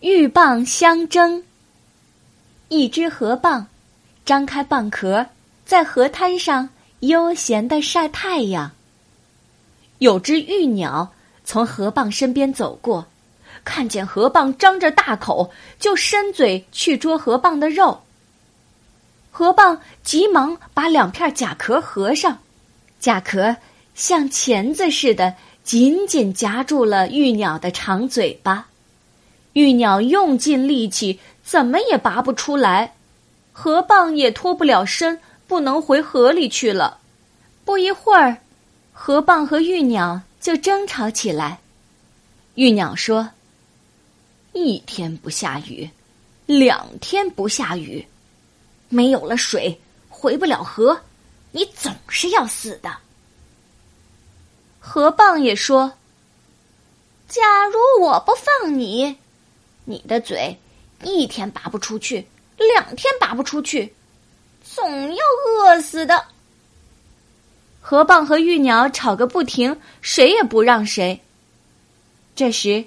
鹬蚌相争。一只河蚌张开蚌壳，在河滩上悠闲的晒太阳。有只鹬鸟从河蚌身边走过，看见河蚌张着大口，就伸嘴去捉河蚌的肉。河蚌急忙把两片甲壳合上，甲壳像钳子似的紧紧夹住了玉鸟的长嘴巴。玉鸟用尽力气，怎么也拔不出来，河蚌也脱不了身，不能回河里去了。不一会儿，河蚌和玉鸟就争吵起来。玉鸟说：“一天不下雨，两天不下雨，没有了水，回不了河，你总是要死的。”河蚌也说：“假如我不放你。”你的嘴一天拔不出去，两天拔不出去，总要饿死的。河蚌和玉鸟吵个不停，谁也不让谁。这时，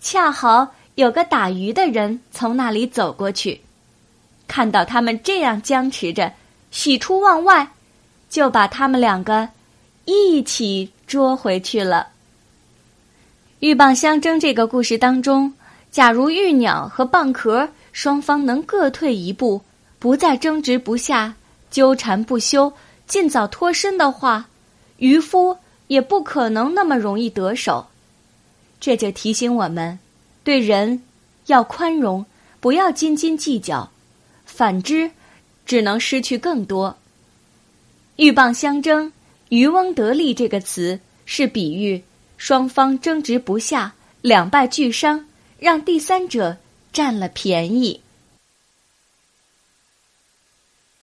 恰好有个打鱼的人从那里走过去，看到他们这样僵持着，喜出望外，就把他们两个一起捉回去了。鹬蚌相争这个故事当中。假如玉鸟和蚌壳双方能各退一步，不再争执不下、纠缠不休，尽早脱身的话，渔夫也不可能那么容易得手。这就提醒我们，对人要宽容，不要斤斤计较；反之，只能失去更多。鹬蚌相争，渔翁得利这个词是比喻双方争执不下，两败俱伤。让第三者占了便宜。